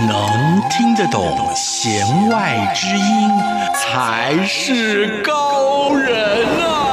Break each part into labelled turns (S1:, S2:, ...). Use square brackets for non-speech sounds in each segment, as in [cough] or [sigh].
S1: 能听得懂弦外之音，才是高人呐！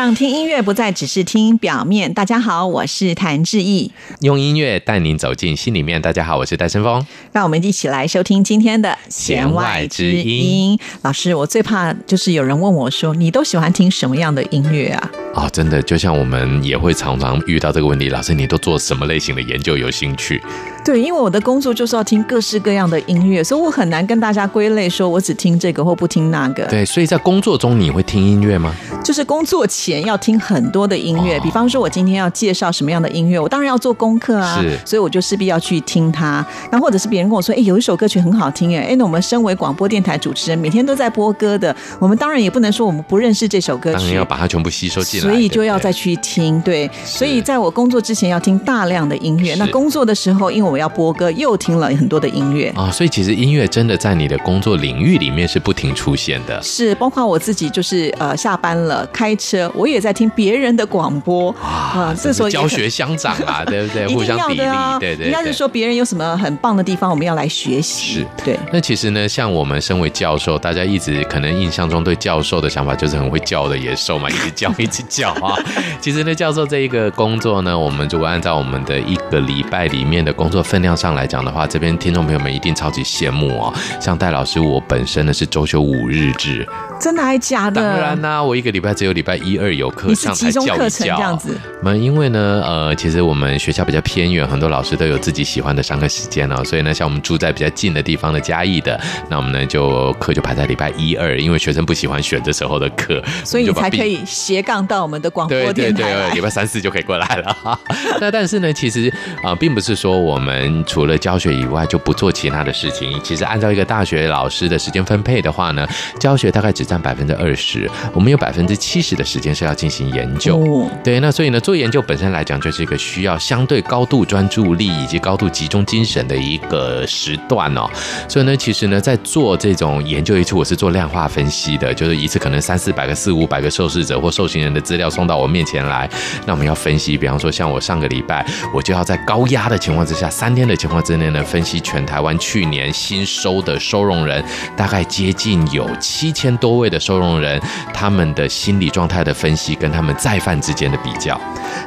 S2: 让听音乐不再只是听表面。大家好，我是谭志毅，
S3: 用音乐带您走进心里面。大家好，我是戴森峰。
S2: 让我们一起来收听今天的弦外之音。之音老师，我最怕就是有人问我说：“你都喜欢听什么样的音乐啊？”
S3: 啊、哦，真的，就像我们也会常常遇到这个问题。老师，你都做什么类型的研究？有兴趣？
S2: 对，因为我的工作就是要听各式各样的音乐，所以我很难跟大家归类，说我只听这个或不听那个。
S3: 对，所以在工作中你会听音乐吗？
S2: 就是工作前要听很多的音乐，哦、比方说我今天要介绍什么样的音乐，我当然要做功课啊，
S3: 是，
S2: 所以我就势必要去听它。那或者是别人跟我说，哎，有一首歌曲很好听，哎，哎，那我们身为广播电台主持人，每天都在播歌的，我们当然也不能说我们不认识这首歌曲，
S3: 当然要把它全部吸收进来，
S2: 所以就要再去听。对，对，所以在我工作之前要听大量的音乐，那工作的时候，因为我要播歌又。听了很多的音乐
S3: 啊、哦，所以其实音乐真的在你的工作领域里面是不停出现的。
S2: 是，包括我自己，就是呃，下班了开车，我也在听别人的广播啊。这时候
S3: 教学相长啊，对不对？[laughs] 互相砥砺，对对。应该
S2: 是说别人有什么很棒的地方，我们要来学习。
S3: 是，
S2: 对。
S3: 那其实呢，像我们身为教授，大家一直可能印象中对教授的想法就是很会叫的野兽嘛，一直叫，一直叫啊。[laughs] 其实呢，教授这一个工作呢，我们如果按照我们的一个礼拜里面的工作分量上来讲。的话，这边听众朋友们一定超级羡慕哦。像戴老师，我本身呢是周休五日制，
S2: 真的还假的？
S3: 当然啦、啊，我一个礼拜只有礼拜一二有课上台教一教。这样子。那因为呢，呃，其实我们学校比较偏远，很多老师都有自己喜欢的上课时间哦。所以呢，像我们住在比较近的地方的嘉义的，那我们呢就课就排在礼拜一二，因为学生不喜欢选这时候的课，[laughs]
S2: 所以你才可以斜杠到我们的广播电台。对对对，
S3: 礼拜三四就可以过来了。[laughs] 那但是呢，其实啊、呃，并不是说我们除了教教学以外就不做其他的事情。其实按照一个大学老师的时间分配的话呢，教学大概只占百分之二十，我们有百分之七十的时间是要进行研究。哦。对，那所以呢，做研究本身来讲就是一个需要相对高度专注力以及高度集中精神的一个时段哦。所以呢，其实呢，在做这种研究一次，我是做量化分析的，就是一次可能三四百个、四五百个受试者或受刑人的资料送到我面前来，那我们要分析，比方说像我上个礼拜，我就要在高压的情况之下，三天的情况之内呢，分析全台湾去年新收的收容人，大概接近有七千多位的收容人，他们的心理状态的分析跟他们再犯之间的比较。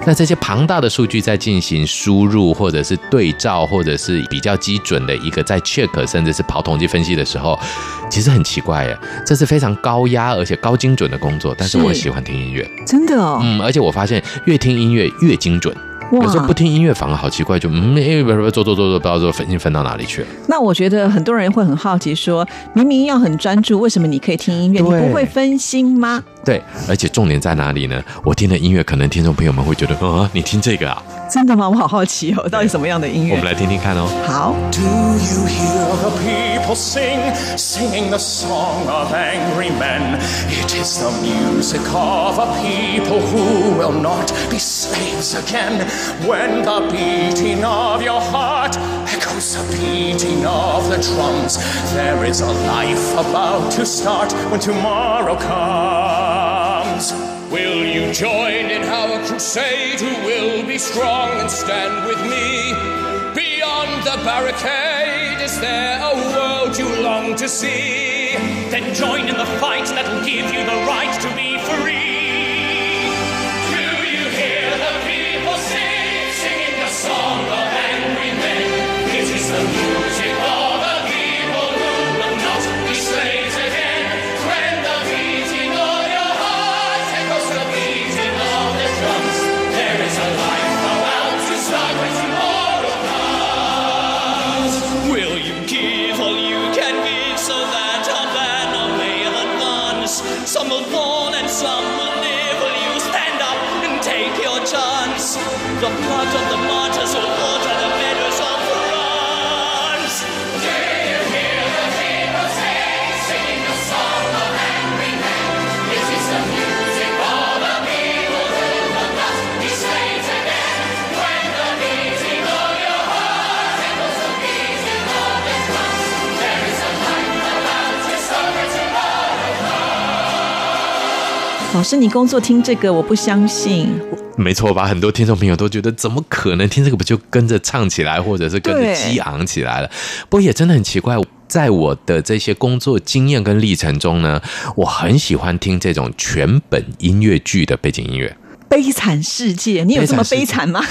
S3: 那这些庞大的数据在进行输入，或者是对照，或者是比较基准的一个在 check，甚至是跑统计分析的时候，其实很奇怪耶，这是非常高压而且高精准的工作。但是我喜欢听音乐，
S2: 真的哦，
S3: 嗯，而且我发现越听音乐越精准。有时候不听音乐反而好奇怪，就嗯，哎，不不做做做做，不知道做分心分到哪里去了。
S2: 那我觉得很多人会很好奇说，说明明要很专注，为什么你可以听音乐，你不会分心吗？
S3: 对，而且重点在哪里呢？我听的音乐，可能听众朋友们会觉得，啊，你听这个啊？
S2: 真的吗？我好好奇哦，到底什么样的音乐？
S3: 我们来听听看哦。
S2: 好。
S1: Do you hear the people sing, singing the song of angry men? It is the music of a people who will not be slaves again. When the beating of your heart echoes the beating of the drums, there is a life about to start when tomorrow comes. Will you join in our crusade? Who will be strong and stand with me? Beyond the barricade, is there a world you long to see? Then join in the fight that'll give you the right to be free.
S2: 师，你工作听这个，我不相信。
S3: 没错吧？很多听众朋友都觉得，怎么可能听这个不就跟着唱起来，或者是跟着激昂起来了？不过也真的很奇怪，在我的这些工作经验跟历程中呢，我很喜欢听这种全本音乐剧的背景音乐。
S2: 悲惨世界，你有这么悲惨吗？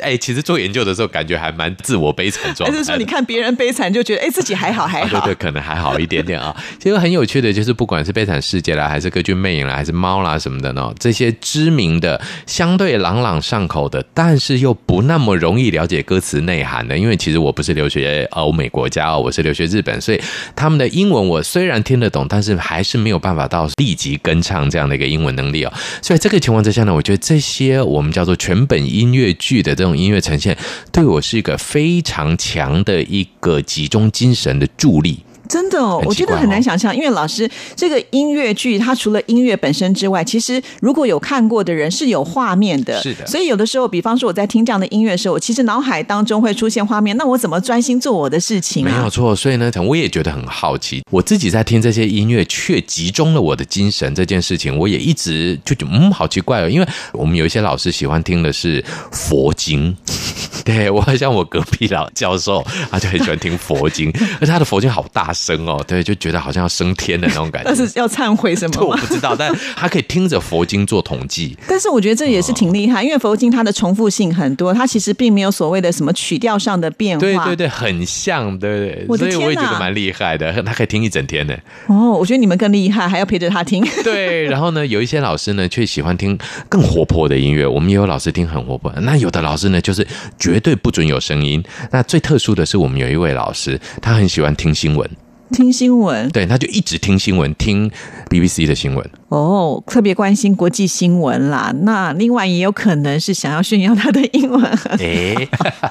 S3: 哎、欸，其实做研究的时候，感觉还蛮自我悲惨状态。还
S2: 是说，你看别人悲惨，就觉得哎、欸，自己还好还好？
S3: 啊、对，对对，可能还好一点点啊。其实很有趣的就是，不管是《悲惨世界》啦，还是《歌剧魅影》啦，还是《猫》啦什么的呢，这些知名的、相对朗朗上口的，但是又不那么容易了解歌词内涵的。因为其实我不是留学欧美国家哦，我是留学日本，所以他们的英文我虽然听得懂，但是还是没有办法到立即跟唱这样的一个英文能力哦。所以这个情况之下呢，我觉得这些我们叫做全本音乐剧的这种音乐呈现。对我是一个非常强的一个集中精神的助力。
S2: 真的哦，我觉得很难想象，因为老师这个音乐剧，它除了音乐本身之外，其实如果有看过的人是有画面的，
S3: 是的。
S2: 所以有的时候，比方说我在听这样的音乐的时候，我其实脑海当中会出现画面，那我怎么专心做我的事情啊？
S3: 没有错，所以呢，我也觉得很好奇。我自己在听这些音乐，却集中了我的精神这件事情，我也一直就觉得嗯，好奇怪哦。因为我们有一些老师喜欢听的是佛经，[laughs] 对，我好像我隔壁老教授，他就很喜欢听佛经，[laughs] 而且他的佛经好大声。生哦，对，就觉得好像要升天的那种感觉。[laughs]
S2: 但是要忏悔什么？
S3: 我不知道，但他可以听着佛经做统计。
S2: 但是我觉得这也是挺厉害，因为佛经它的重复性很多，它其实并没有所谓的什么曲调上的变化。
S3: 对对对，很像，对所以我也觉得蛮厉害的，他可以听一整天呢。
S2: 哦，我觉得你们更厉害，还要陪着他听。[laughs]
S3: 对，然后呢，有一些老师呢，却喜欢听更活泼的音乐。我们也有老师听很活泼，那有的老师呢，就是绝对不准有声音。那最特殊的是，我们有一位老师，他很喜欢听新闻。
S2: 听新闻，对，
S3: 他就一直听新闻，听 BBC 的新闻。
S2: 哦，特别关心国际新闻啦。那另外也有可能是想要炫耀他的英文。[laughs] 哎，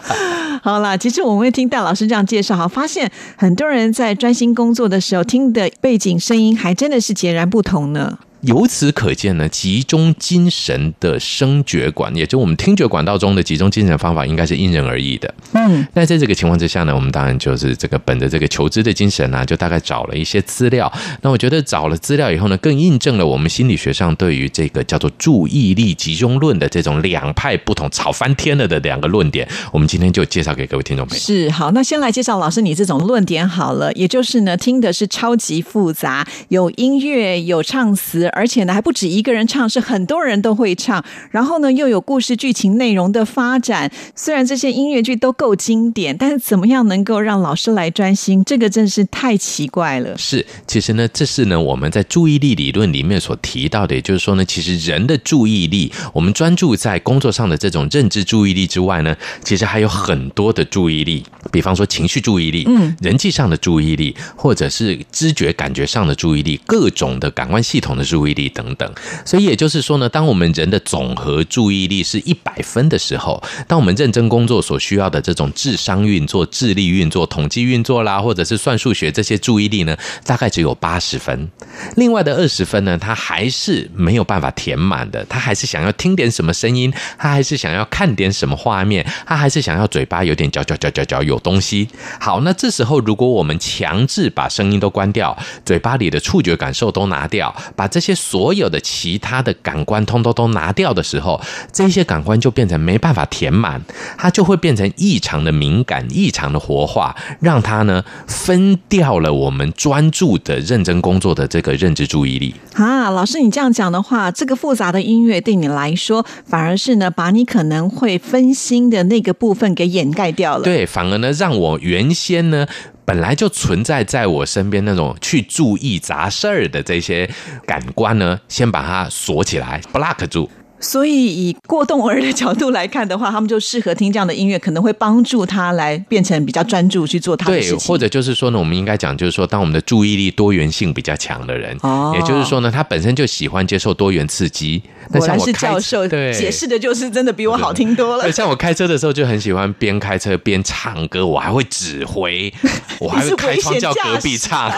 S2: [laughs] 好啦，其实我们会听戴老师这样介绍，哈，发现很多人在专心工作的时候听的背景声音，还真的是截然不同呢。
S3: 由此可见呢，集中精神的声觉管，也就我们听觉管道中的集中精神方法，应该是因人而异的。嗯，那在这个情况之下呢，我们当然就是这个本着这个求知的精神呢、啊，就大概找了一些资料。那我觉得找了资料以后呢，更印证了我们心理学上对于这个叫做注意力集中论的这种两派不同、吵翻天了的两个论点。我们今天就介绍给各位听众朋友。
S2: 是，好，那先来介绍老师你这种论点好了，也就是呢，听的是超级复杂，有音乐，有唱词。而且呢，还不止一个人唱，是很多人都会唱。然后呢，又有故事剧情内容的发展。虽然这些音乐剧都够经典，但是怎么样能够让老师来专心？这个真是太奇怪了。
S3: 是，其实呢，这是呢我们在注意力理论里面所提到的，也就是说呢，其实人的注意力，我们专注在工作上的这种认知注意力之外呢，其实还有很多的注意力，比方说情绪注意力，嗯，人际上的注意力，或者是知觉感觉上的注意力，各种的感官系统的注意力。注意力等等，所以也就是说呢，当我们人的总和注意力是一百分的时候，当我们认真工作所需要的这种智商运作、智力运作、统计运作啦，或者是算数学这些注意力呢，大概只有八十分。另外的二十分呢，他还是没有办法填满的，他还是想要听点什么声音，他还是想要看点什么画面，他还是想要嘴巴有点嚼嚼嚼嚼嚼有东西。好，那这时候如果我们强制把声音都关掉，嘴巴里的触觉感受都拿掉，把这些。所有的其他的感官通通都拿掉的时候，这些感官就变成没办法填满，它就会变成异常的敏感、异常的活化，让它呢分掉了我们专注的认真工作的这个认知注意力。
S2: 啊，老师，你这样讲的话，这个复杂的音乐对你来说，反而是呢把你可能会分心的那个部分给掩盖掉了。
S3: 对，反而呢让我原先呢。本来就存在在我身边那种去注意杂事儿的这些感官呢，先把它锁起来，block 住。
S2: 所以以过动儿的角度来看的话，他们就适合听这样的音乐，可能会帮助他来变成比较专注去做他的事情。
S3: 对，或者就是说呢，我们应该讲，就是说，当我们的注意力多元性比较强的人，哦，也就是说呢，他本身就喜欢接受多元刺激。我
S2: 是教授，
S3: 对，
S2: 解释的就是真的比我好听多了。
S3: 像我开车的时候就很喜欢边开车边唱歌，我还会指挥，[laughs] 我还会 [laughs] 开窗叫隔壁唱，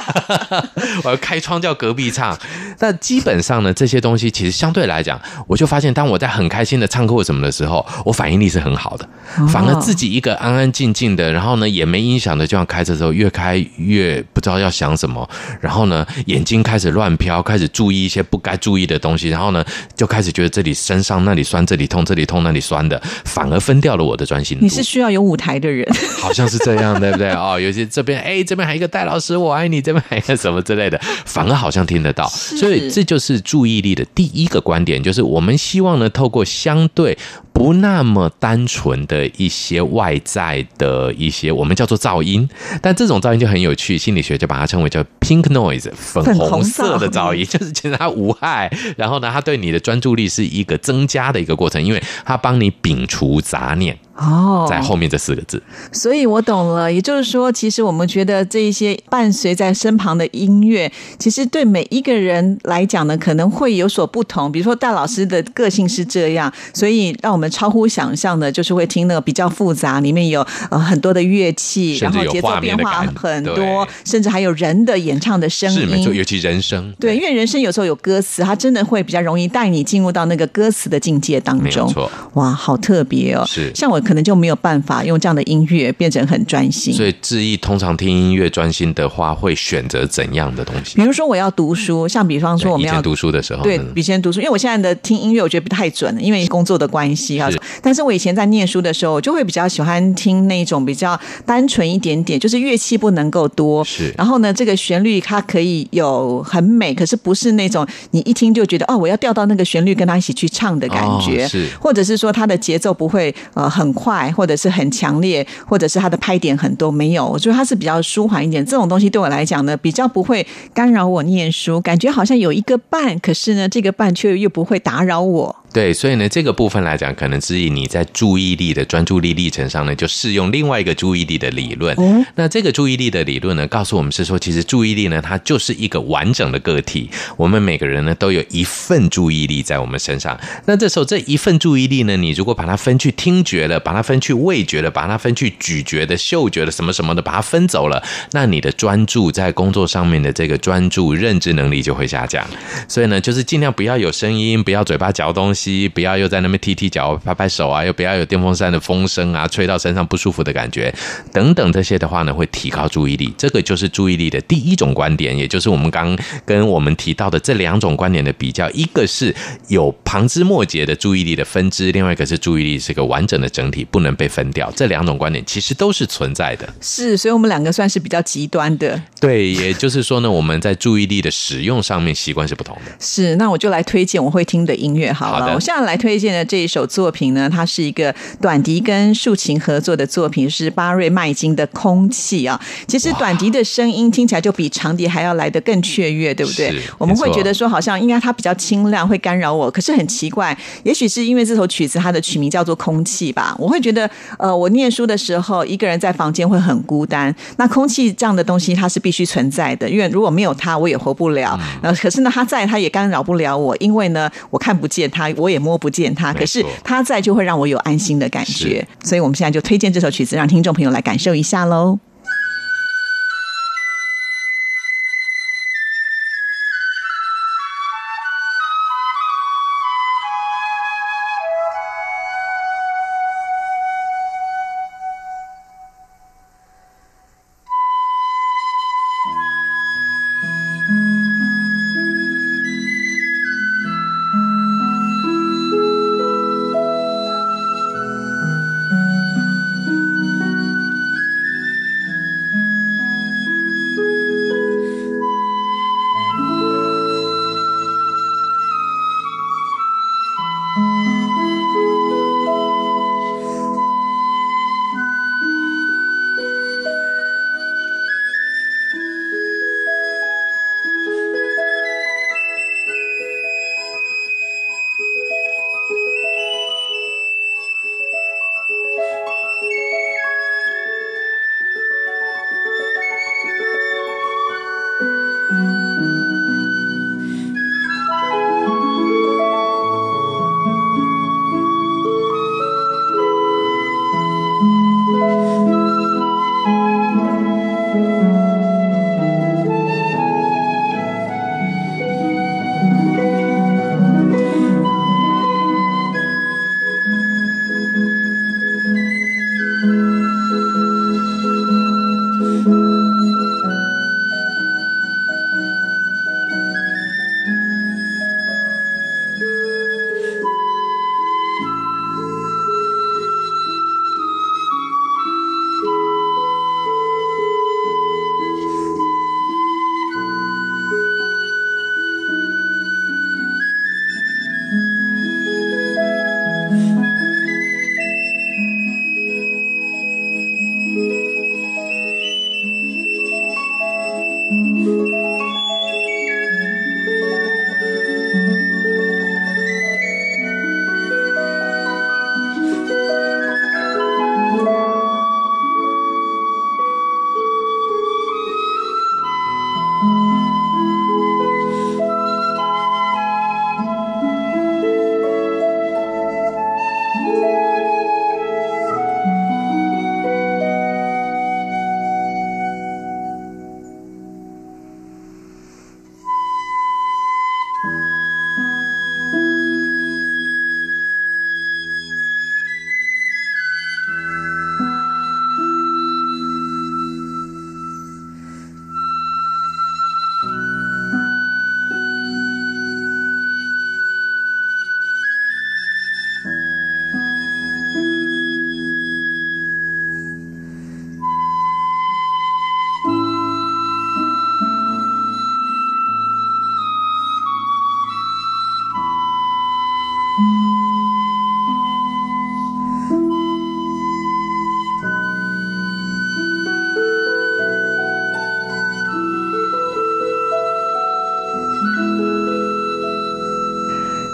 S3: 我要开窗叫隔壁唱。那基本上呢，这些东西其实相对来讲，我就发现，当我在很开心的唱歌什么的时候，我反应力是很好的，反而自己一个安安静静的，然后呢也没音响的，就像开车的时候越开越不知道要想什么，然后呢眼睛开始乱飘，开始注意一些不该注意的东西，然后呢就开始觉得这里身上那里酸，这里痛，这里痛，那里酸的，反而分掉了我的专心。
S2: 你是需要有舞台的人，
S3: 好像是这样，对不对？[laughs] 哦，尤其这边，哎，这边还有一个戴老师，我爱你，这边还有一个什么之类的，反而好像听得到。所以这就是注意力的第一个观点，就是我们希望呢，透过相对。不那么单纯的一些外在的一些，我们叫做噪音，但这种噪音就很有趣，心理学就把它称为叫 pink noise，粉红色的噪音，[laughs] [laughs] 就是其实它无害，然后呢，它对你的专注力是一个增加的一个过程，因为它帮你摒除杂念。哦，在后面这四个字，
S2: 所以我懂了。也就是说，其实我们觉得这一些伴随在身旁的音乐，其实对每一个人来讲呢，可能会有所不同。比如说，戴老师的个性是这样，所以让我们超乎想象的，就是会听那个比较复杂，里面有呃很多的乐器，然后节奏变化很多，甚至还有人的演唱的声音。
S3: 是没错，尤其人声。
S2: 对，因为人声有时候有歌词，它真的会比较容易带你进入到那个歌词的境界当中。没错，哇，好特别哦。
S3: 是，
S2: 像我。可能就没有办法用这样的音乐变成很专心。
S3: 所以志毅通常听音乐专心的话，会选择怎样的东西？
S2: 比如说我要读书，像比方说我们要
S3: 读书的时候，
S2: 对，以前读书，因为我现在的听音乐我觉得不太准，因为工作的关系啊。但是我以前在念书的时候，我就会比较喜欢听那种比较单纯一点点，就是乐器不能够多。
S3: 是。
S2: 然后呢，这个旋律它可以有很美，可是不是那种你一听就觉得哦，我要调到那个旋律跟他一起去唱的感觉。
S3: 是。
S2: 或者是说它的节奏不会呃很快，或者是很。强烈，或者是它的拍点很多，没有，我觉得它是比较舒缓一点。这种东西对我来讲呢，比较不会干扰我念书，感觉好像有一个伴，可是呢，这个伴却又不会打扰我。
S3: 对，所以呢，这个部分来讲，可能是以你在注意力的专注力历程上呢，就适用另外一个注意力的理论。嗯，那这个注意力的理论呢，告诉我们是说，其实注意力呢，它就是一个完整的个体。我们每个人呢，都有一份注意力在我们身上。那这时候这一份注意力呢，你如果把它分去听觉了，把它分去味觉了，把它分去咀嚼的、嗅觉的什么什么的，把它分走了，那你的专注在工作上面的这个专注认知能力就会下降。所以呢，就是尽量不要有声音，不要嘴巴嚼东西。不要又在那边踢踢脚、拍拍手啊，又不要有电风扇的风声啊，吹到身上不舒服的感觉，等等这些的话呢，会提高注意力。这个就是注意力的第一种观点，也就是我们刚跟我们提到的这两种观点的比较。一个是有旁枝末节的注意力的分支，另外一个是注意力是个完整的整体，不能被分掉。这两种观点其实都是存在的。
S2: 是，所以我们两个算是比较极端的。
S3: 对，也就是说呢，我们在注意力的使用上面习惯是不同的。
S2: 是，那我就来推荐我会听的音乐好了。
S3: 好
S2: 我现在来推荐的这一首作品呢，它是一个短笛跟竖琴合作的作品，是巴瑞麦金的《空气》啊。其实短笛的声音听起来就比长笛还要来得更雀跃，对不对？我们会觉得说，好像应该它比较清亮，会干扰我。可是很奇怪，也许是因为这首曲子它的曲名叫做《空气》吧。我会觉得，呃，我念书的时候一个人在房间会很孤单。那空气这样的东西，它是必须存在的，因为如果没有它，我也活不了。呃，可是呢，它在，它也干扰不了我，因为呢，我看不见它，我也摸。不见他，可是他在就会让我有安心的感觉，所以我们现在就推荐这首曲子，让听众朋友来感受一下喽。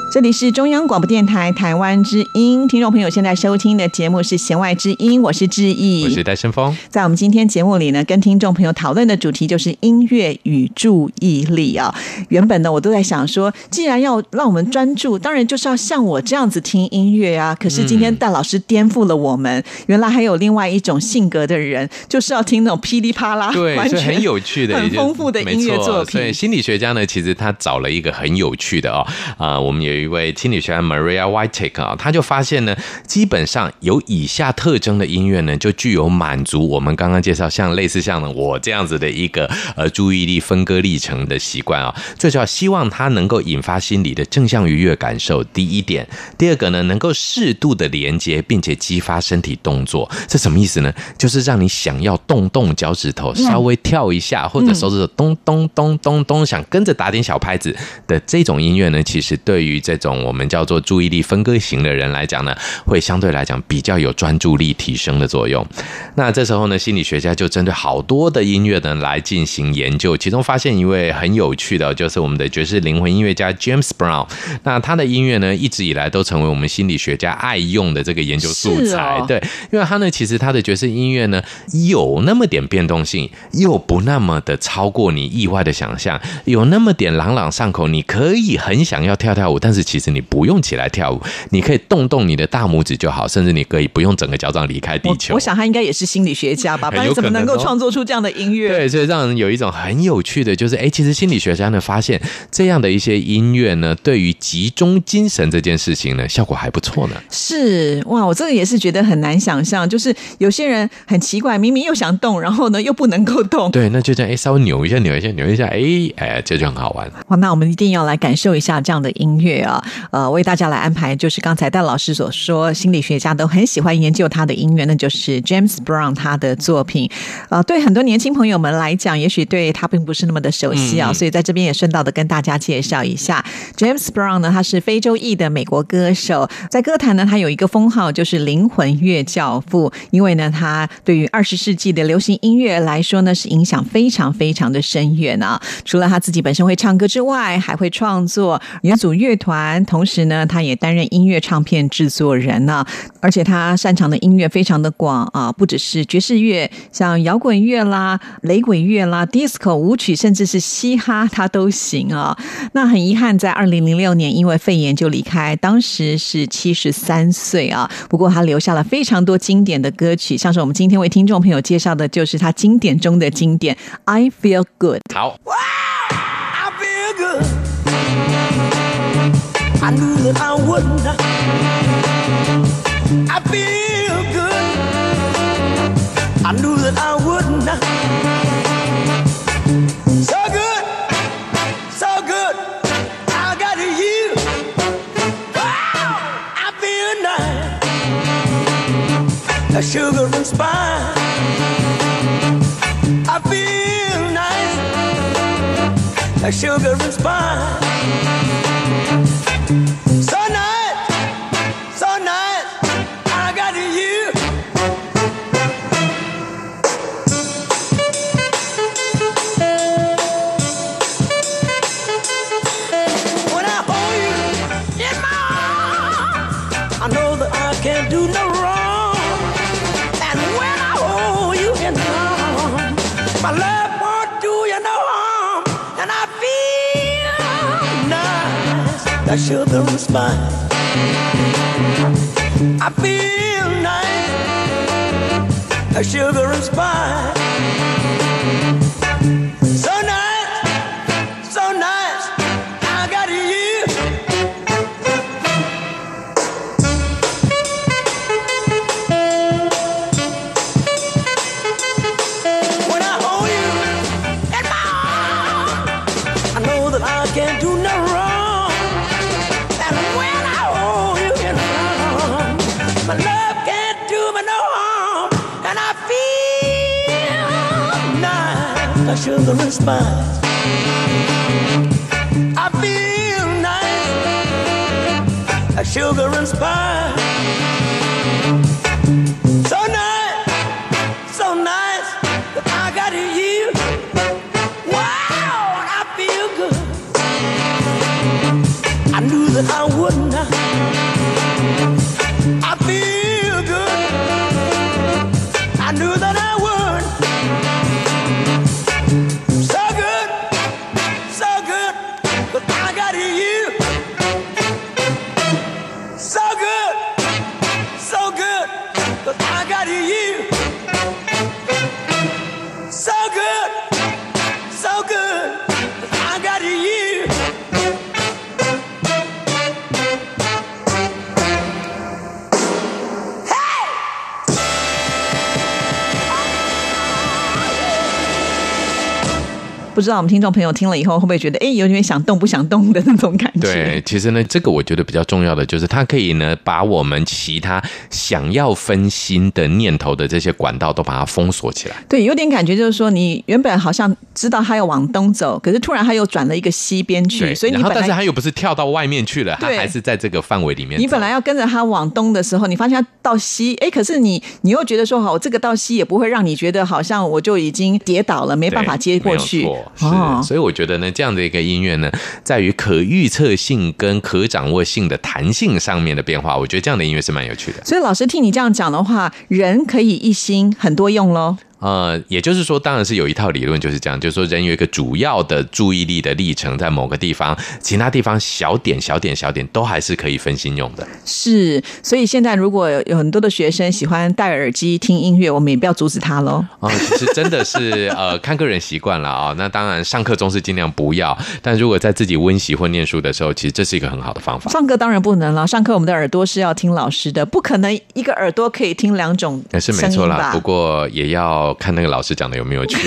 S2: 这里是中央广播电台台湾之音，听众朋友现在收听的节目是《弦外之音》，我是志毅，
S3: 我是戴胜峰。
S2: 在我们今天节目里呢，跟听众朋友讨论的主题就是音乐与注意力啊。原本呢，我都在想说，既然要让我们专注，当然就是要像我这样子听音乐啊。可是今天戴老师颠覆了我们，嗯、原来还有另外一种性格的人，就是要听那种噼里啪啦，
S3: 对，[laughs] 完全很有趣的、
S2: 很丰富的音乐作品。
S3: 所以心理学家呢，其实他找了一个很有趣的哦，啊、呃，我们有。有一位心理学家 Maria Whittek 啊，他就发现呢，基本上有以下特征的音乐呢，就具有满足我们刚刚介绍像类似像呢我这样子的一个呃注意力分割历程的习惯啊。最主要希望它能够引发心理的正向愉悦感受，第一点。第二个呢，能够适度的连接，并且激发身体动作。这什么意思呢？就是让你想要动动脚趾头，稍微跳一下，或者手指头咚咚咚咚咚，想跟着打点小拍子的这种音乐呢，其实对于这种我们叫做注意力分割型的人来讲呢，会相对来讲比较有专注力提升的作用。那这时候呢，心理学家就针对好多的音乐呢来进行研究，其中发现一位很有趣的，就是我们的爵士灵魂音乐家 James Brown。那他的音乐呢，一直以来都成为我们心理学家爱用的这个研究素材。对，因为他呢，其实他的爵士音乐呢，有那么点变动性，又不那么的超过你意外的想象，有那么点朗朗上口，你可以很想要跳跳舞，但是。是，其实你不用起来跳舞，你可以动动你的大拇指就好，甚至你可以不用整个脚掌离开地球。
S2: 我，我想他应该也是心理学家吧，不然怎么能够创作出这样的音乐？
S3: 对，所以让人有一种很有趣的，就是哎，其实心理学家呢发现这样的一些音乐呢，对于集中精神这件事情呢，效果还不错呢。
S2: 是哇，我这个也是觉得很难想象，就是有些人很奇怪，明明又想动，然后呢又不能够动。
S3: 对，那就这样哎，稍微扭一下，扭一下，扭一下，哎哎，这就很好玩。
S2: 哇，那我们一定要来感受一下这样的音乐。啊，呃，为大家来安排，就是刚才戴老师所说，心理学家都很喜欢研究他的音乐，那就是 James Brown 他的作品。呃，对很多年轻朋友们来讲，也许对他并不是那么的熟悉啊，嗯、所以在这边也顺道的跟大家介绍一下 James Brown 呢，他是非洲裔的美国歌手，在歌坛呢，他有一个封号就是灵魂乐教父，因为呢，他对于二十世纪的流行音乐来说呢，是影响非常非常的深远啊。除了他自己本身会唱歌之外，还会创作元祖乐团。同时呢，他也担任音乐唱片制作人呢，而且他擅长的音乐非常的广啊，不只是爵士乐，像摇滚乐啦、雷鬼乐啦、disco 舞曲，甚至是嘻哈，他都行啊。那很遗憾，在二零零六年因为肺炎就离开，当时是七十三岁啊。不过他留下了非常多经典的歌曲，像是我们今天为听众朋友介绍的，就是他经典中的经典《I Feel Good》。
S3: 好。
S4: I knew that I wouldn't. I feel good. I knew that I wouldn't. So good, so good. I got you. I feel nice. A sugar and spice. I feel nice. A sugar and spice. that shouldn't respond. I feel nice, that shouldn't respond.
S2: 不知道我们听众朋友听了以后会不会觉得，哎，有点想动不想动的那种感觉？
S3: 对，其实呢，这个我觉得比较重要的就是，它可以呢把我们其他想要分心的念头的这些管道都把它封锁起来。
S2: 对，有点感觉就是说，你原本好像知道它要往东走，可是突然它又转了一个西边去，所以你本来
S3: 但是它又不是跳到外面去了，它
S2: 对
S3: 还是在这个范围里面。
S2: 你本来要跟着它往东的时候，你发现它到西，哎，可是你你又觉得说，好，我这个到西也不会让你觉得好像我就已经跌倒了，没办法接过去。
S3: 是，所以我觉得呢，这样的一个音乐呢，在于可预测性跟可掌握性的弹性上面的变化，我觉得这样的音乐是蛮有趣的。
S2: 所以老师听你这样讲的话，人可以一心很多用喽。
S3: 呃，也就是说，当然是有一套理论就是这样，就是说人有一个主要的注意力的历程在某个地方，其他地方小点、小点、小点都还是可以分心用的。
S2: 是，所以现在如果有很多的学生喜欢戴耳机听音乐，我们也不要阻止他喽。
S3: 啊、呃，其实真的是呃，看个人习惯了啊、哦。那当然，上课中是尽量不要，但如果在自己温习或念书的时候，其实这是一个很好的方法。
S2: 上课当然不能了，上课我们的耳朵是要听老师的，不可能一个耳朵可以听两种。
S3: 是没错啦，不过也要看那个老师讲的。有没有趣？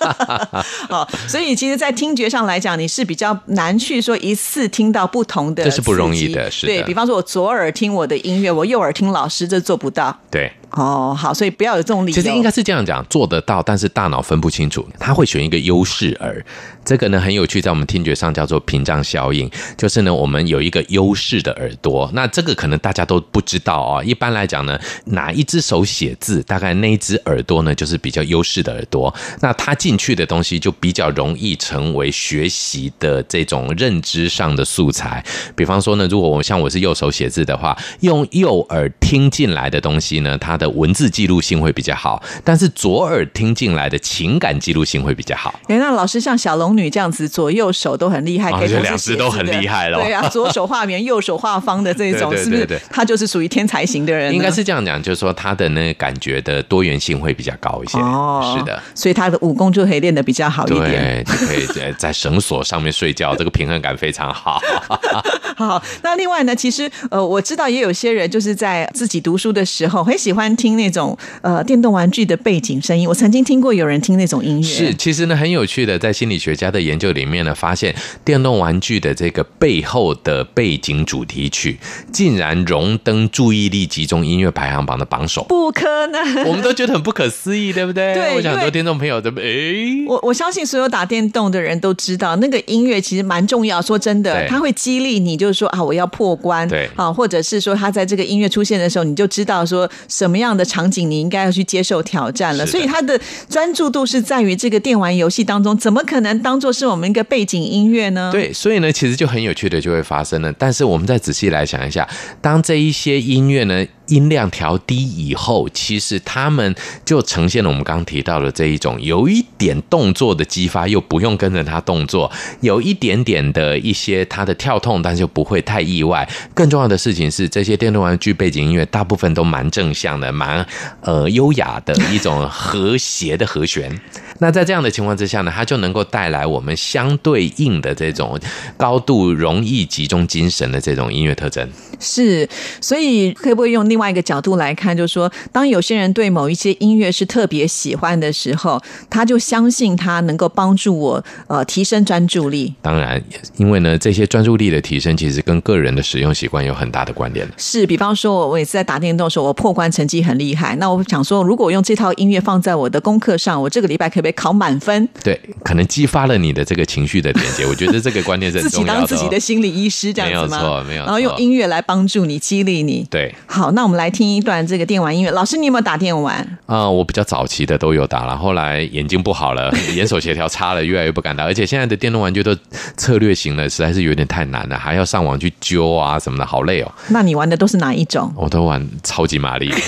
S3: [laughs]
S2: 哦，所以其实，在听觉上来讲，你是比较难去说一次听到不同的，
S3: 这是不容易的。是的，
S2: 对，比方说，我左耳听我的音乐，我右耳听老师，这做不到。
S3: 对。
S2: 哦，好，所以不要有这种理由。
S3: 其实应该是这样讲，做得到，但是大脑分不清楚，他会选一个优势耳。这个呢很有趣，在我们听觉上叫做屏障效应，就是呢我们有一个优势的耳朵。那这个可能大家都不知道啊。一般来讲呢，哪一只手写字，大概那一只耳朵呢就是比较优势的耳朵。那它进去的东西就比较容易成为学习的这种认知上的素材。比方说呢，如果我像我是右手写字的话，用右耳听进来的东西呢，它的文字记录性会比较好，但是左耳听进来的情感记录性会比较好。
S2: 哎，那老师像小龙女这样子，左右手都很厉害，可以
S3: 两只都很厉害了。
S2: 对啊，左手画圆，[laughs] 右手画方的这种，是不是？他就是属于天才型的人。
S3: 应该是这样讲，就是说他的那个感觉的多元性会比较高一些。哦，是的，
S2: 所以他的武功就可以练得比较好一点。
S3: 对，就可以在在绳索上面睡觉，这个平衡感非常好。[laughs]
S2: 好，那另外呢，其实呃，我知道也有些人就是在自己读书的时候，很喜欢听那种呃电动玩具的背景声音。我曾经听过有人听那种音乐，
S3: 是其实呢很有趣的，在心理学家的研究里面呢，发现电动玩具的这个背后的背景主题曲，竟然荣登注意力集中音乐排行榜的榜首。
S2: 不可能，
S3: 我们都觉得很不可思议，对不对？
S2: 对，
S3: 我想很多听众朋友都哎，
S2: 我我相信所有打电动的人都知道，那个音乐其实蛮重要。说真的，它会激励你，就是说啊，我要破关，
S3: 对
S2: 啊，或者是说他在这个音乐出现的时候，你就知道说什么样的场景你应该要去接受挑战了。所以他的专注度是在于这个电玩游戏当中，怎么可能当做是我们一个背景音乐呢？
S3: 对，所以呢，其实就很有趣的就会发生了。但是我们再仔细来想一下，当这一些音乐呢，音量调低以后，其实他们就呈现了我们刚刚提到的这一种有一点动作的激发，又不用跟着他动作，有一点点的一些他的跳动，但是又不会太意外。更重要的事情是，这些电动玩具背景音乐大部分都蛮正向的，蛮呃优雅的一种和谐的和弦。那在这样的情况之下呢，它就能够带来我们相对应的这种高度容易集中精神的这种音乐特征。
S2: 是，所以可不可以用另外一个角度来看，就是说，当有些人对某一些音乐是特别喜欢的时候，他就相信他能够帮助我呃提升专注力。
S3: 当然，因为呢，这些专注力的提升其实跟个人的使用习惯有很大的关联。
S2: 是，比方说，我每次在打电动的时候，我破关成绩很厉害。那我想说，如果我用这套音乐放在我的功课上，我这个礼拜可不可以考满分？
S3: 对，可能激发了你的这个情绪的连接。我觉得 [laughs] 这个观念是很重要的、哦。
S2: 自己当自己的心理医师这样子吗？
S3: 没有错，没有错。
S2: 然后用音乐来帮助你，激励你。
S3: 对，
S2: 好，那我们来听一段这个电玩音乐。老师，你有没有打电玩？
S3: 啊、呃，我比较早期的都有打了，后来眼睛不好了，[laughs] 眼手协调差了，越来越不敢打。而且现在的电动玩具都策略型的，实在是有点太难了，还要上网去揪啊什么的，好累哦。
S2: 那你玩的都是哪一种？
S3: 我都玩超级
S2: 玛丽。[laughs]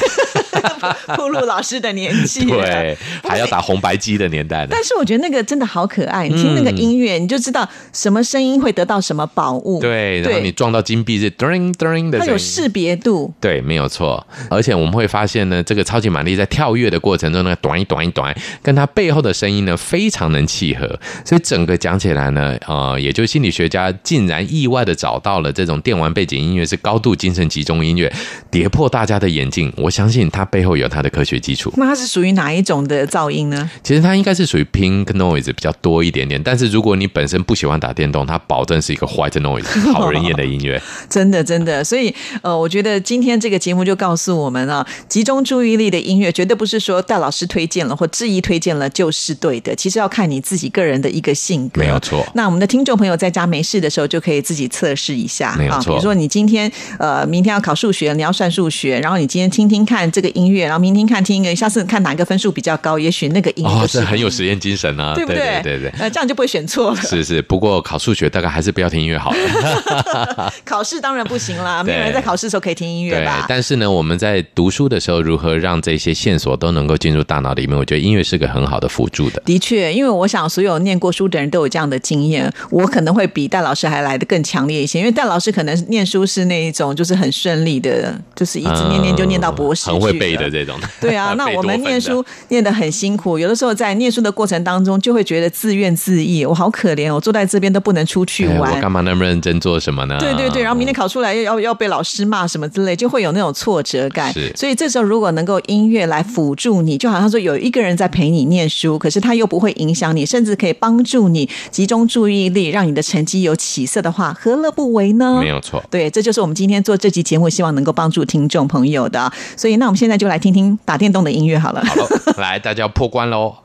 S2: [laughs] 老师的年纪，
S3: 对，还要打红白机的年代呢。
S2: 但是我觉得那个真的好可爱，你听那个音乐，你就知道什么声音会得到什么宝物。
S3: 对，然后你撞到金币是
S2: 它有识别度。
S3: 对，没有错。而且我们会发现呢，这个超级玛丽在跳跃的过程中呢，短一短一短，跟它背后的声音呢非常能契合。所以整个讲起来呢，呃，也就心理学家竟然意外的找到了这种电玩背景音乐是高度精神集中音乐，跌破大家的眼镜。我相信它背后有它的科学基础。
S2: 那它是属于哪一种的噪音呢？
S3: 其实它应该是属于 pink noise 比较多一点点。但是如果你本身不喜欢打电动，它保证是一个 white noise [laughs] 好人厌的音乐。
S2: 真的真的，所以呃，我觉得今天这个节目就告诉我们啊，集中注意力的音乐绝对不是说戴老师推荐了或质疑推荐了就是对的。其实要看你自己个人的一个性格。
S3: 没有错。
S2: 那我们的听众朋友在家没事的时候就可以自己测试一下。
S3: 没有错。
S2: 比如说你今天呃明天要考数学，你要算数学，然后你今天听听看这个音乐，然后明天看听一个，下次看哪个分数比较高，也许那个音乐
S3: 是、哦、很有实验精神啊，[laughs]
S2: 对不对？对对，对对。呃，这样就不会选错了。
S3: 是是，不过考数学大概还是不要听音乐好了。[laughs]
S2: 考试当然不行啦，没有人在考试的时候可以听音乐吧？
S3: 但是呢，我们在读书的时候，如何让这些线索都能够进入大脑里面？我觉得音乐是个很好的辅助的。
S2: 的确，因为我想所有念过书的人都有这样的经验，我可能会比戴老师还来的更强烈一些，因为戴老师可能念书是那一种就是很顺利的，就是一直念念就念到博士，
S3: 嗯，很会背的这种。
S2: 对啊，[laughs] 那我们念书念得很辛苦，有的时候在念书的过程当中就会觉得自怨自艾，我好可怜，我坐在这边都不能出去玩，
S3: 哎、我干嘛那么认真做什么呢？
S2: 对对对，然后明天考出来要要要被老师骂什么之类，就会有那种挫折感。
S3: 是，
S2: 所以这时候如果能够音乐来辅助你，就好像说有一个人在陪你念书，可是他又不会影响你，甚至可以帮助你集中注意力，让你的成绩有起色的话，何乐不为呢？
S3: 没有错，
S2: 对，这就是我们今天做这集节目希望能够帮助听众朋友的。所以那我们现在那就来听听打电动的音乐好了。
S3: 好了，来大家要破关喽。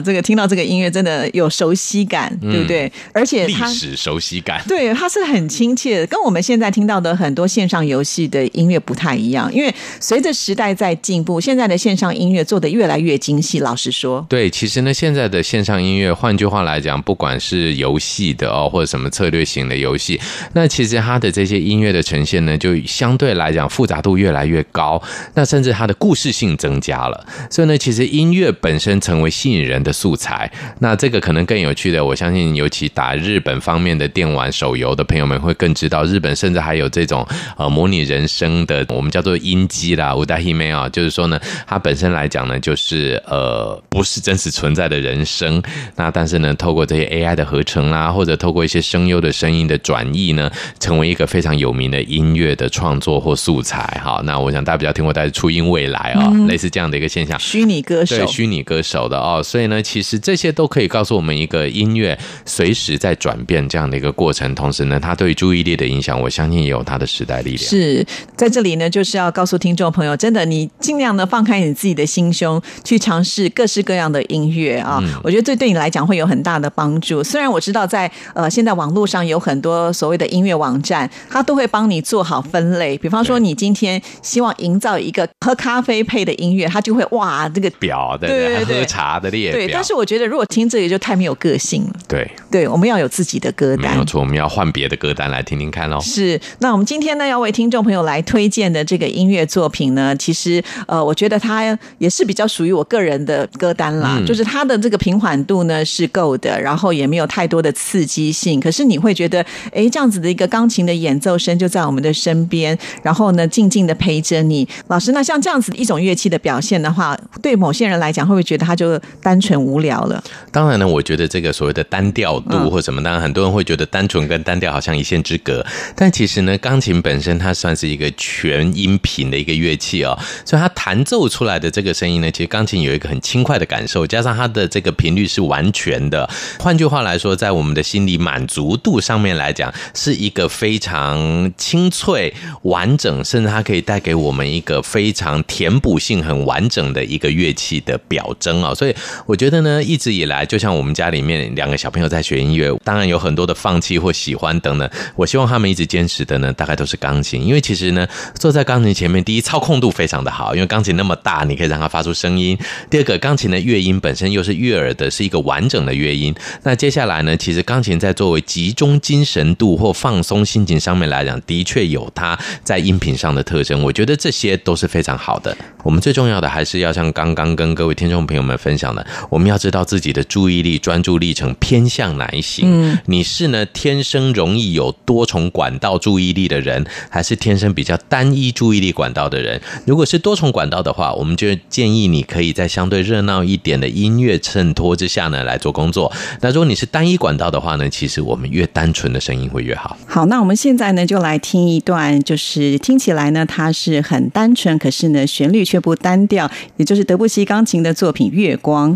S2: 哇，这个听到这个音乐真的有熟悉感，嗯、对不对？而且它
S3: 历史熟悉感，
S2: 对，它是很亲切的，跟我们现在听到的很多线上游戏的音乐不太一样。因为随着时代在进步，现在的线上音乐做的越来越精细。老实说，
S3: 对，其实呢，现在的线上音乐，换句话来讲，不管是游戏的哦，或者什么策略型的游戏，那其实它的这些音乐的呈现呢，就相对来讲复杂度越来越高，那甚至它的故事性增加了。所以呢，其实音乐本身成为吸引人的素材，那这个可能更有趣的，我相信，尤其打日本方面的电玩手游的朋友们会更知道，日本甚至还有这种呃模拟人生的，我们叫做音机啦，五代 hime 啊，就是说呢，它本身来讲呢，就是呃不是真实存在的人生，那但是呢，透过这些 AI 的合成啦，或者透过一些声优的声音的转译呢，成为一个非常有名的音乐的创作或素材。哈。那我想大家比较听过，大家初音未来啊，嗯、类似这样的一个现象，
S2: 虚拟歌手，
S3: 对，虚拟歌手的哦，所以呢。其实这些都可以告诉我们，一个音乐随时在转变这样的一个过程，同时呢，它对注意力的影响，我相信也有它的时代力量。
S2: 是在这里呢，就是要告诉听众朋友，真的，你尽量的放开你自己的心胸，去尝试各式各样的音乐啊！嗯、我觉得这对你来讲会有很大的帮助。虽然我知道在呃现在网络上有很多所谓的音乐网站，它都会帮你做好分类。比方说，你今天希望营造一个喝咖啡配的音乐，它就会哇这个
S3: 表的
S2: 对对对
S3: 喝茶的列表。
S2: 但是我觉得，如果听这个就太没有个性了。
S3: 对，
S2: 对，我们要有自己的歌单。
S3: 没有错，我们要换别的歌单来听听看哦。
S2: 是，那我们今天呢，要为听众朋友来推荐的这个音乐作品呢，其实呃，我觉得它也是比较属于我个人的歌单啦。嗯、就是它的这个平缓度呢是够的，然后也没有太多的刺激性。可是你会觉得，哎，这样子的一个钢琴的演奏声就在我们的身边，然后呢，静静的陪着你。老师，那像这样子一种乐器的表现的话，对某些人来讲，会不会觉得它就单单纯无聊了。
S3: 当然呢，我觉得这个所谓的单调度或什么，当然很多人会觉得单纯跟单调好像一线之隔。但其实呢，钢琴本身它算是一个全音频的一个乐器哦，所以它弹奏出来的这个声音呢，其实钢琴有一个很轻快的感受，加上它的这个频率是完全的。换句话来说，在我们的心理满足度上面来讲，是一个非常清脆、完整，甚至它可以带给我们一个非常填补性很完整的一个乐器的表征啊。所以我觉得呢，一直以来，就像我们家里面两个小朋友在学音乐，当然有很多的放弃或喜欢等等。我希望他们一直坚持的呢，大概都是钢琴，因为其实呢，坐在钢琴前面，第一操控度非常的好，因为钢琴那么大，你可以让它发出声音；第二个，钢琴的乐音本身又是悦耳的，是一个完整的乐音。那接下来呢，其实钢琴在作为集中精神度或放松心情上面来讲，的确有它在音频上的特征。我觉得这些都是非常好的。我们最重要的还是要像刚刚跟各位听众朋友们分享的，我们要知道自己的注意力专注力程偏向哪一型。嗯，你是呢天生容易有多重管道注意力的人，还是天生比较单一注意力管道的人？如果是多重管道的话，我们就建议你可以在相对热闹一点的音乐衬托之下呢来做工作。那如果你是单一管道的话呢，其实我们越单纯的声音会越好。
S2: 好，那我们现在呢就来听一段，就是听起来呢它是很单纯，可是呢旋律却不单调，也就是德布西钢琴的作品《月光》。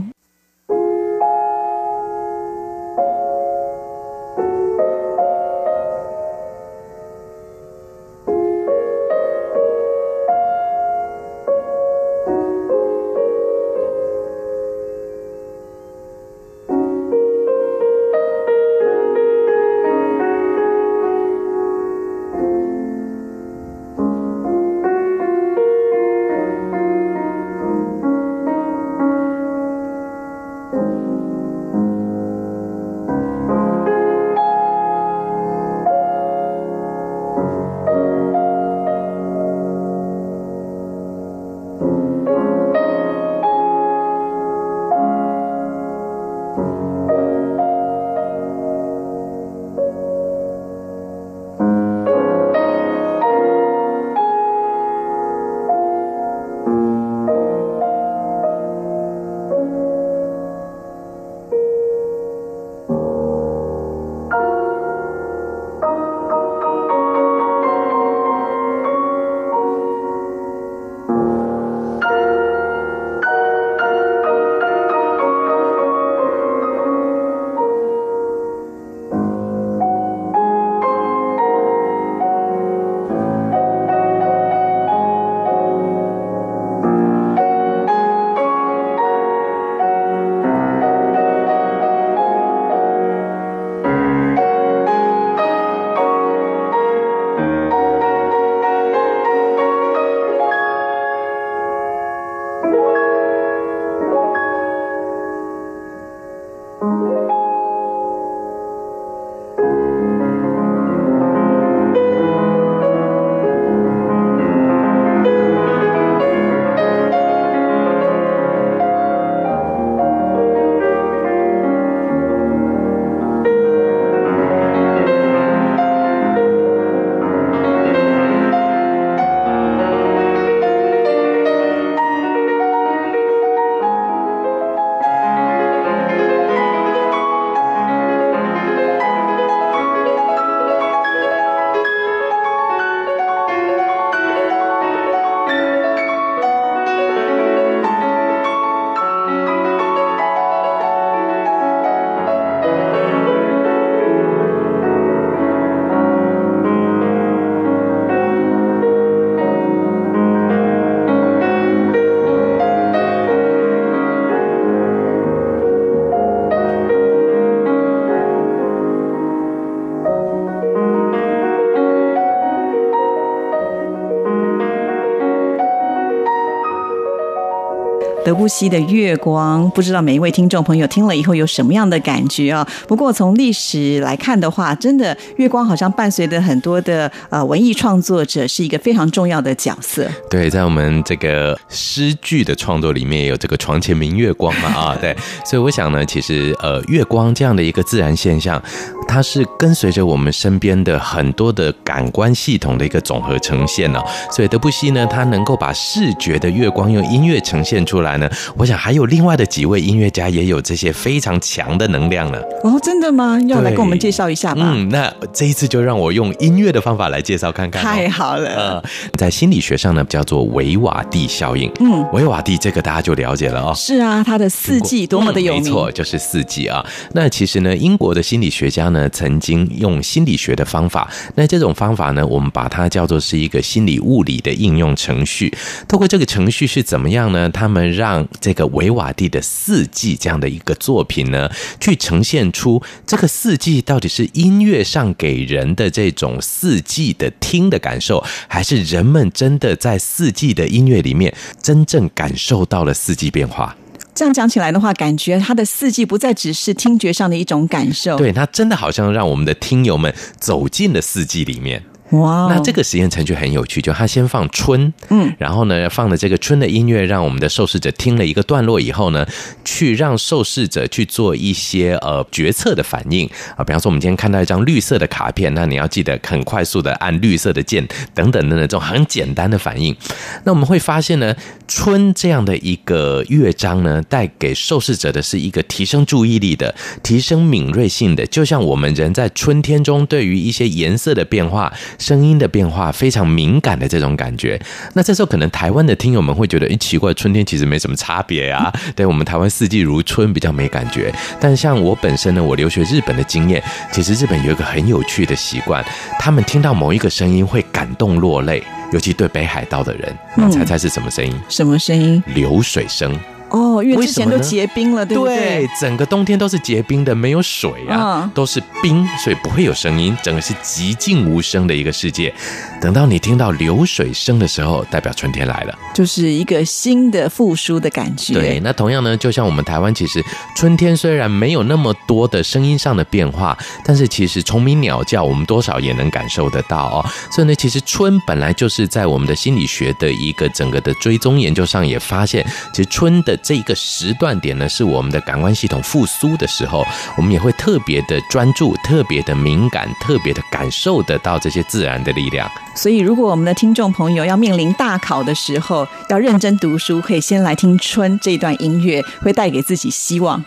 S2: 德布西的月光，不知道每一位听众朋友听了以后有什么样的感觉啊？不过从历史来看的话，真的月光好像伴随着很多的呃文艺创作者，是一个非常重要的角色。
S3: 对，在我们这个诗句的创作里面，也有这个床前明月光嘛啊，[laughs] 对，所以我想呢，其实呃月光这样的一个自然现象，它是跟随着我们身边的很多的感官系统的一个总和呈现哦。所以德布西呢，他能够把视觉的月光用音乐呈现出来呢。我想还有另外的几位音乐家也有这些非常强的能量呢。
S2: 哦，真的吗？要来跟我们介绍一下吗。
S3: 嗯，那这一次就让我用音乐的方法来介绍看看。
S2: 太好了。
S3: 呃，在心理学上呢，叫做维瓦蒂效应。嗯，维瓦蒂这个大家就了解了哦。
S2: 是啊，他的四季多么的有名。
S3: 嗯，没错，就是四季啊。那其实呢，英国的心理学家呢，曾经用心理学的方法，那这种方法呢，我们把它叫做是一个心理物理的应用程序。透过这个程序是怎么样呢？他们让这个维瓦蒂的四季这样的一个作品呢，去呈现出这个四季到底是音乐上给人的这种四季的听的感受，还是人们真的在四季的音乐里面真正感受到了四季变化？
S2: 这样讲起来的话，感觉它的四季不再只是听觉上的一种感受，
S3: 对，它真的好像让我们的听友们走进了四季里面。
S2: 哇，
S3: 那这个实验程序很有趣，就他先放春，嗯，然后呢，放了这个春的音乐，让我们的受试者听了一个段落以后呢，去让受试者去做一些呃决策的反应啊，比方说我们今天看到一张绿色的卡片，那你要记得很快速的按绿色的键等等等等这种很简单的反应。那我们会发现呢，春这样的一个乐章呢，带给受试者的是一个提升注意力的、提升敏锐性的，就像我们人在春天中对于一些颜色的变化。声音的变化非常敏感的这种感觉，那这时候可能台湾的听友们会觉得，诶，奇怪，春天其实没什么差别啊。[laughs] 对，我们台湾四季如春比较没感觉，但像我本身呢，我留学日本的经验，其实日本有一个很有趣的习惯，他们听到某一个声音会感动落泪，尤其对北海道的人，那猜猜是什么声音？嗯，
S2: 什么声音？
S3: 流水声。
S2: 哦，因为之前都结冰了，对不对？
S3: 对，整个冬天都是结冰的，没有水啊，嗯、都是冰，所以不会有声音，整个是寂静无声的一个世界。等到你听到流水声的时候，代表春天来了，
S2: 就是一个新的复苏的感觉。
S3: 对，那同样呢，就像我们台湾，其实春天虽然没有那么多的声音上的变化，但是其实虫鸣鸟叫，我们多少也能感受得到哦。所以呢，其实春本来就是在我们的心理学的一个整个的追踪研究上也发现，其实春的。这一个时段点呢，是我们的感官系统复苏的时候，我们也会特别的专注、特别的敏感、特别的感受得到这些自然的力量。
S2: 所以，如果我们的听众朋友要面临大考的时候，要认真读书，可以先来听《春》这段音乐，会带给自己希望。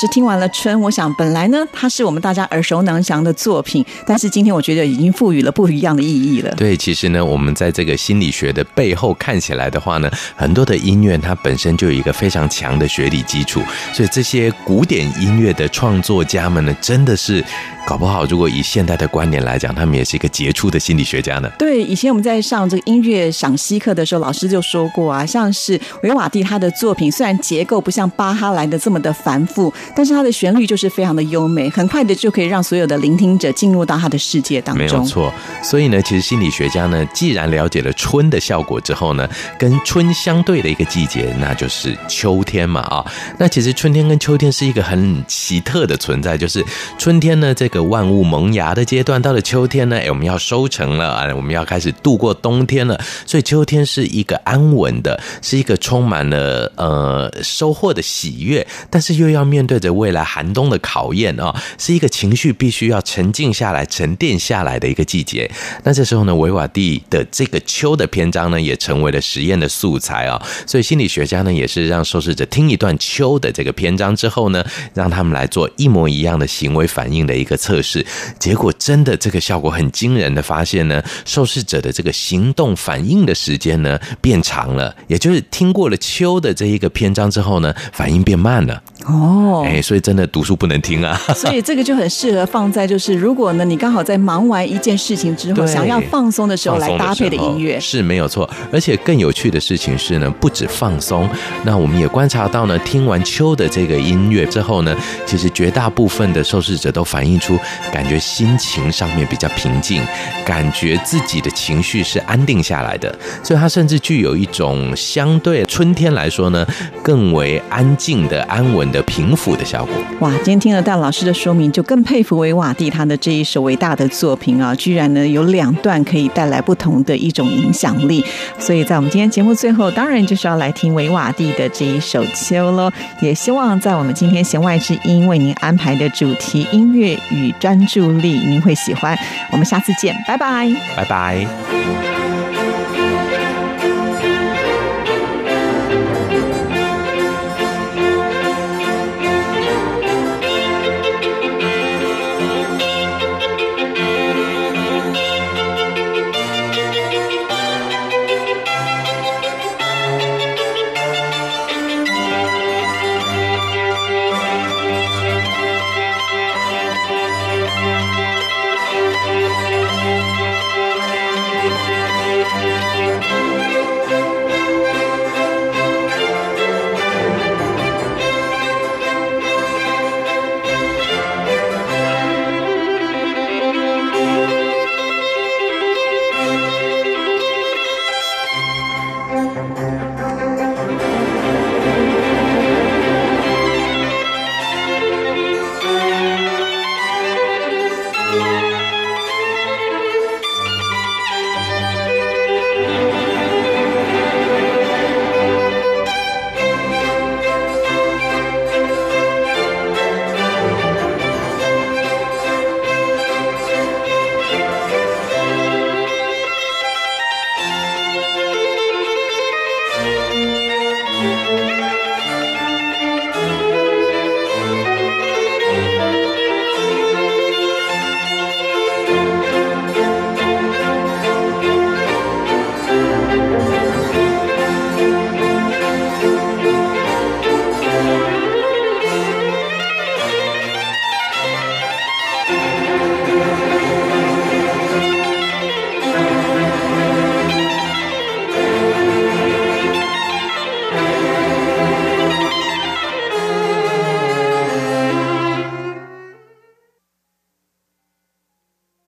S2: 师听完了《春》，我想本来呢，它是我们大家耳熟能详的作品，但是今天我觉得已经赋予了不一样的意义了。
S3: 对，其实呢，我们在这个心理学的背后看起来的话呢，很多的音乐它本身就有一个非常强的学理基础，所以这些古典音乐的创作家们呢，真的是。搞不好，如果以现代的观点来讲，他们也是一个杰出的心理学家呢。
S2: 对，以前我们在上这个音乐赏析课的时候，老师就说过啊，像是维瓦蒂他的作品，虽然结构不像巴哈来的这么的繁复，但是它的旋律就是非常的优美，很快的就可以让所有的聆听者进入到他的世界当中。
S3: 没有错。所以呢，其实心理学家呢，既然了解了春的效果之后呢，跟春相对的一个季节，那就是秋天嘛啊。那其实春天跟秋天是一个很奇特的存在，就是春天呢，这个。万物萌芽的阶段，到了秋天呢，哎，我们要收成了啊，我们要开始度过冬天了。所以秋天是一个安稳的，是一个充满了呃收获的喜悦，但是又要面对着未来寒冬的考验啊、是一个情绪必须要沉静下来、沉淀下来的一个季节。那这时候呢，维瓦蒂的这个秋的篇章呢，也成为了实验的素材啊、所以心理学家呢，也是让受试者听一段秋的这个篇章之后呢，让他们来做一模一样的行为反应的一个测试。结果真的这个效果很惊人的发现呢，受试者的这个行动反应的时间呢变长了，也就是听过了秋的这一个篇章之后呢，反应变慢了。哦，哎，所以真的读书不能听啊。[laughs]
S2: 所以这个就很适合放在就是如果呢你刚好在忙完一件事情之后，想要放松的时候来搭配的音乐
S3: 是没有错。而且更有趣的事情是呢，不止放松，那我们也观察到呢，听完秋的这个音乐之后呢，其实绝大部分的受试者都反映出感觉心情上面比较平静，感觉自己的情绪是安定下来的。所以它甚至具有一种相对春天来说呢，更为安静的、安稳的、平抚的效果。
S2: 哇，今天听了戴老师的说明，就更佩服维瓦蒂他的这一首伟大的作品啊！居然呢有两段可以带来不同的一种影响力。所以在我们今天节目最后，当然就是要来听维瓦蒂的这一首《秋》喽。也希望在我们今天弦外之音为您安排的主题音乐与专注力，您会喜欢。我们下次见，拜拜，
S3: 拜拜。